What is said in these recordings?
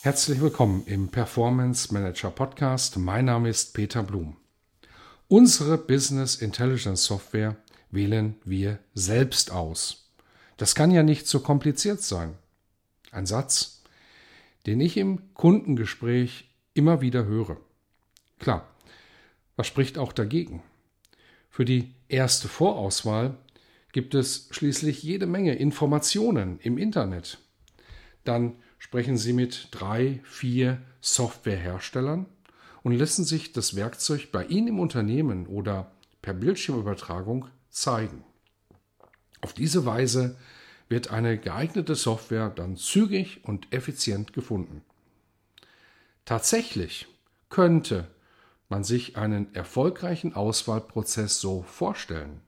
Herzlich willkommen im Performance Manager Podcast. Mein Name ist Peter Blum. Unsere Business Intelligence Software wählen wir selbst aus. Das kann ja nicht so kompliziert sein. Ein Satz, den ich im Kundengespräch immer wieder höre. Klar, was spricht auch dagegen? Für die erste Vorauswahl gibt es schließlich jede Menge Informationen im Internet. Dann sprechen Sie mit drei, vier Softwareherstellern und lassen sich das Werkzeug bei Ihnen im Unternehmen oder per Bildschirmübertragung zeigen. Auf diese Weise wird eine geeignete Software dann zügig und effizient gefunden. Tatsächlich könnte man sich einen erfolgreichen Auswahlprozess so vorstellen.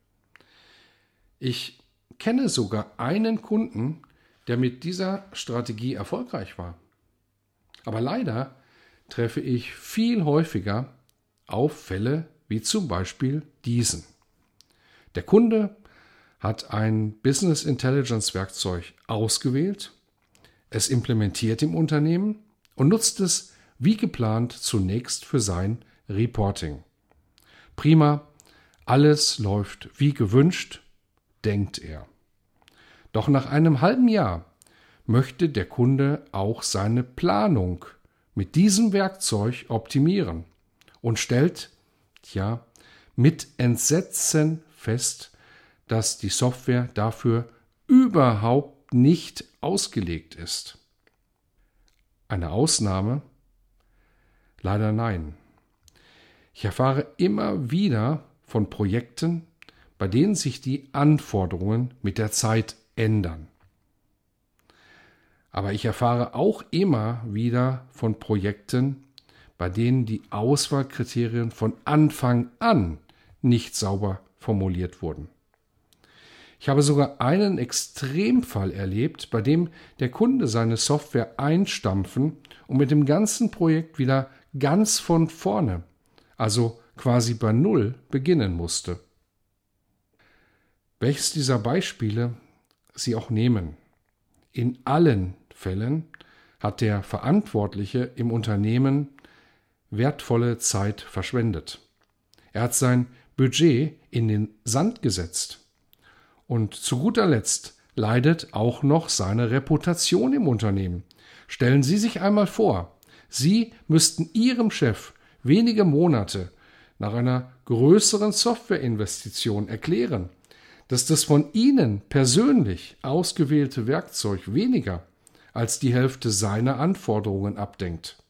Ich kenne sogar einen Kunden, der mit dieser Strategie erfolgreich war. Aber leider treffe ich viel häufiger auf Fälle wie zum Beispiel diesen. Der Kunde hat ein Business Intelligence Werkzeug ausgewählt, es implementiert im Unternehmen und nutzt es wie geplant zunächst für sein Reporting. Prima, alles läuft wie gewünscht, denkt er. Doch nach einem halben Jahr möchte der Kunde auch seine Planung mit diesem Werkzeug optimieren und stellt, ja, mit Entsetzen fest, dass die Software dafür überhaupt nicht ausgelegt ist. Eine Ausnahme? Leider nein. Ich erfahre immer wieder von Projekten, bei denen sich die Anforderungen mit der Zeit ändern. Aber ich erfahre auch immer wieder von Projekten, bei denen die Auswahlkriterien von Anfang an nicht sauber formuliert wurden. Ich habe sogar einen Extremfall erlebt, bei dem der Kunde seine Software einstampfen und mit dem ganzen Projekt wieder ganz von vorne, also quasi bei Null, beginnen musste. Welches dieser Beispiele Sie auch nehmen. In allen Fällen hat der Verantwortliche im Unternehmen wertvolle Zeit verschwendet. Er hat sein Budget in den Sand gesetzt. Und zu guter Letzt leidet auch noch seine Reputation im Unternehmen. Stellen Sie sich einmal vor, Sie müssten Ihrem Chef wenige Monate nach einer größeren Softwareinvestition erklären, dass das von Ihnen persönlich ausgewählte Werkzeug weniger als die Hälfte seiner Anforderungen abdenkt.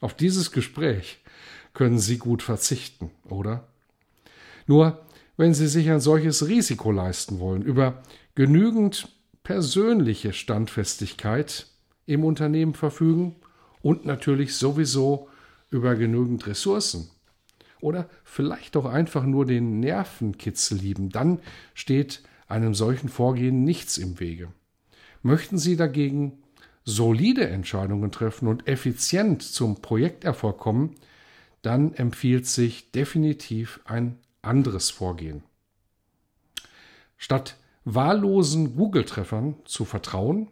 Auf dieses Gespräch können Sie gut verzichten, oder? Nur wenn Sie sich ein solches Risiko leisten wollen, über genügend persönliche Standfestigkeit im Unternehmen verfügen und natürlich sowieso über genügend Ressourcen, oder vielleicht auch einfach nur den Nervenkitzel lieben, dann steht einem solchen Vorgehen nichts im Wege. Möchten Sie dagegen solide Entscheidungen treffen und effizient zum Projekterfolg kommen, dann empfiehlt sich definitiv ein anderes Vorgehen. Statt wahllosen Google-Treffern zu vertrauen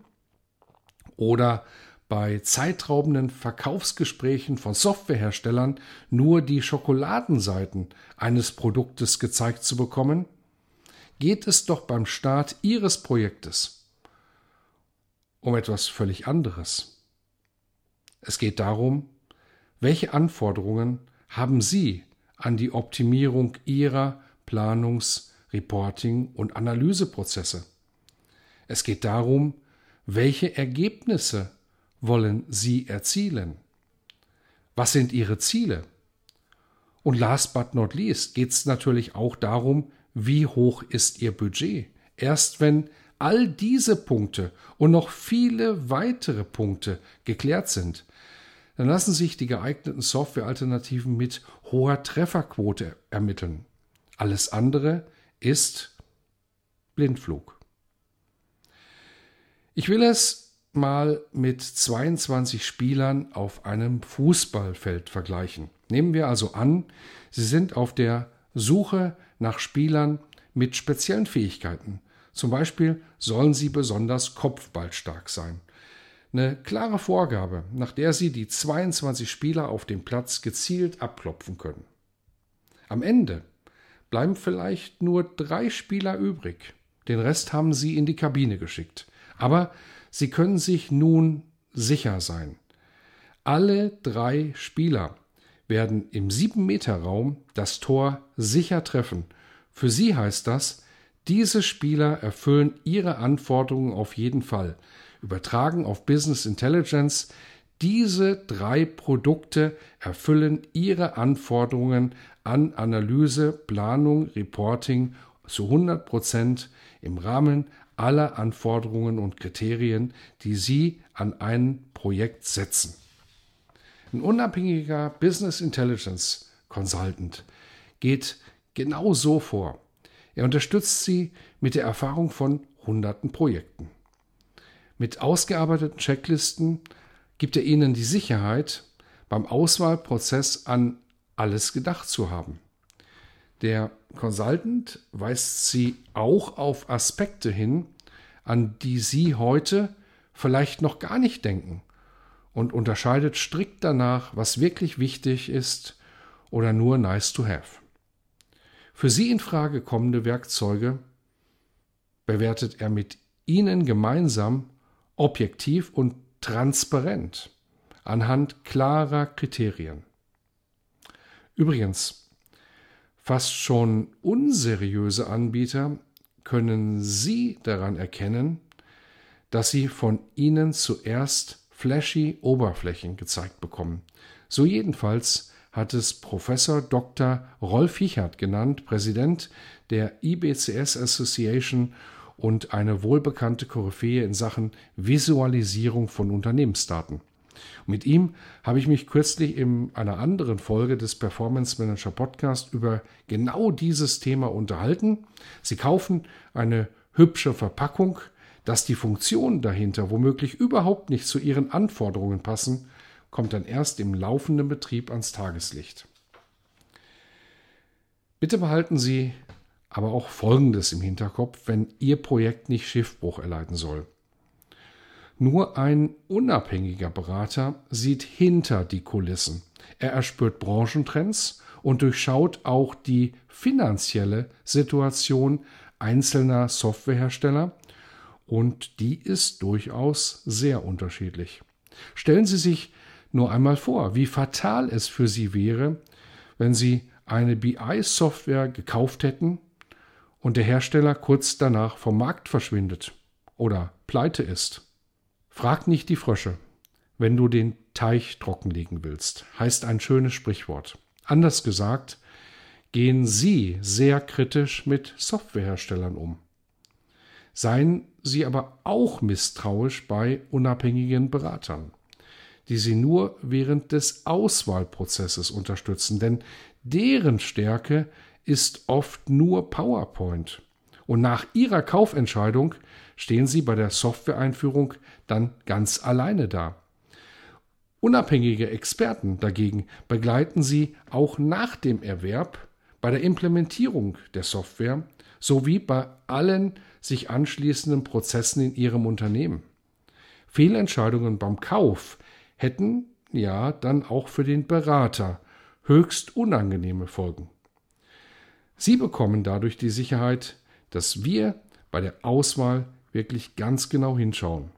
oder bei zeitraubenden Verkaufsgesprächen von Softwareherstellern nur die Schokoladenseiten eines Produktes gezeigt zu bekommen, geht es doch beim Start Ihres Projektes um etwas völlig anderes. Es geht darum, welche Anforderungen haben Sie an die Optimierung Ihrer Planungs-, Reporting- und Analyseprozesse. Es geht darum, welche Ergebnisse wollen Sie erzielen? Was sind Ihre Ziele? Und last but not least geht es natürlich auch darum, wie hoch ist Ihr Budget? Erst wenn all diese Punkte und noch viele weitere Punkte geklärt sind, dann lassen sich die geeigneten Softwarealternativen mit hoher Trefferquote ermitteln. Alles andere ist Blindflug. Ich will es mal mit 22 Spielern auf einem Fußballfeld vergleichen. Nehmen wir also an, Sie sind auf der Suche nach Spielern mit speziellen Fähigkeiten. Zum Beispiel sollen sie besonders kopfballstark sein. Eine klare Vorgabe, nach der Sie die 22 Spieler auf dem Platz gezielt abklopfen können. Am Ende bleiben vielleicht nur drei Spieler übrig. Den Rest haben Sie in die Kabine geschickt. Aber Sie können sich nun sicher sein. Alle drei Spieler werden im 7-Meter-Raum das Tor sicher treffen. Für sie heißt das, diese Spieler erfüllen ihre Anforderungen auf jeden Fall übertragen auf Business Intelligence, diese drei Produkte erfüllen ihre Anforderungen an Analyse, Planung, Reporting zu 100 Prozent im Rahmen aller Anforderungen und Kriterien, die Sie an ein Projekt setzen. Ein unabhängiger Business Intelligence Consultant geht genau so vor. Er unterstützt Sie mit der Erfahrung von hunderten Projekten. Mit ausgearbeiteten Checklisten gibt er Ihnen die Sicherheit, beim Auswahlprozess an alles gedacht zu haben. Der Consultant weist Sie auch auf Aspekte hin, an die Sie heute vielleicht noch gar nicht denken und unterscheidet strikt danach, was wirklich wichtig ist oder nur nice to have. Für Sie in Frage kommende Werkzeuge bewertet er mit Ihnen gemeinsam objektiv und transparent anhand klarer Kriterien. Übrigens, fast schon unseriöse Anbieter können Sie daran erkennen, dass sie von Ihnen zuerst flashy Oberflächen gezeigt bekommen. So jedenfalls hat es Professor Dr. Rolf Hichert genannt, Präsident der IBCS Association und eine wohlbekannte Koryphäe in Sachen Visualisierung von Unternehmensdaten. Mit ihm habe ich mich kürzlich in einer anderen Folge des Performance Manager Podcast über genau dieses Thema unterhalten. Sie kaufen eine hübsche Verpackung, dass die Funktionen dahinter womöglich überhaupt nicht zu ihren Anforderungen passen, kommt dann erst im laufenden Betrieb ans Tageslicht. Bitte behalten Sie aber auch Folgendes im Hinterkopf, wenn Ihr Projekt nicht Schiffbruch erleiden soll. Nur ein unabhängiger Berater sieht hinter die Kulissen. Er erspürt Branchentrends und durchschaut auch die finanzielle Situation einzelner Softwarehersteller und die ist durchaus sehr unterschiedlich. Stellen Sie sich nur einmal vor, wie fatal es für Sie wäre, wenn Sie eine BI-Software gekauft hätten und der Hersteller kurz danach vom Markt verschwindet oder pleite ist. Frag nicht die Frösche, wenn du den Teich trockenlegen willst, heißt ein schönes Sprichwort. Anders gesagt, gehen Sie sehr kritisch mit Softwareherstellern um. Seien Sie aber auch misstrauisch bei unabhängigen Beratern, die Sie nur während des Auswahlprozesses unterstützen, denn deren Stärke ist oft nur PowerPoint. Und nach Ihrer Kaufentscheidung stehen Sie bei der Softwareeinführung dann ganz alleine da. Unabhängige Experten dagegen begleiten Sie auch nach dem Erwerb bei der Implementierung der Software sowie bei allen sich anschließenden Prozessen in Ihrem Unternehmen. Fehlentscheidungen beim Kauf hätten ja dann auch für den Berater höchst unangenehme Folgen. Sie bekommen dadurch die Sicherheit, dass wir bei der Auswahl wirklich ganz genau hinschauen.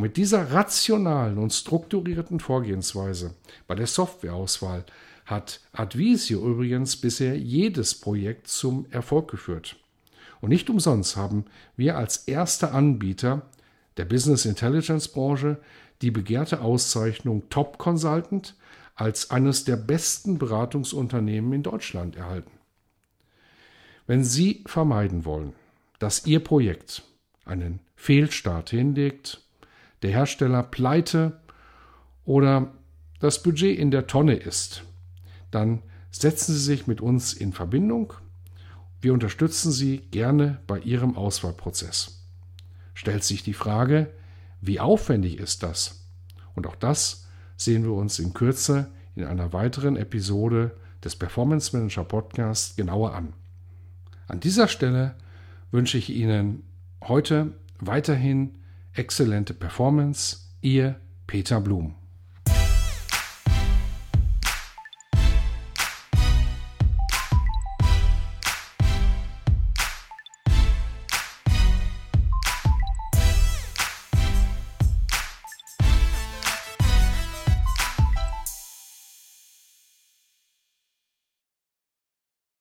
Und mit dieser rationalen und strukturierten Vorgehensweise bei der Softwareauswahl hat Advisio übrigens bisher jedes Projekt zum Erfolg geführt. Und nicht umsonst haben wir als erster Anbieter der Business Intelligence Branche die begehrte Auszeichnung Top Consultant als eines der besten Beratungsunternehmen in Deutschland erhalten. Wenn Sie vermeiden wollen, dass Ihr Projekt einen Fehlstart hinlegt, der Hersteller pleite oder das Budget in der Tonne ist, dann setzen Sie sich mit uns in Verbindung. Wir unterstützen Sie gerne bei Ihrem Auswahlprozess. Stellt sich die Frage, wie aufwendig ist das? Und auch das sehen wir uns in Kürze in einer weiteren Episode des Performance Manager Podcast genauer an. An dieser Stelle wünsche ich Ihnen heute weiterhin exzellente Performance. Ihr Peter Blum.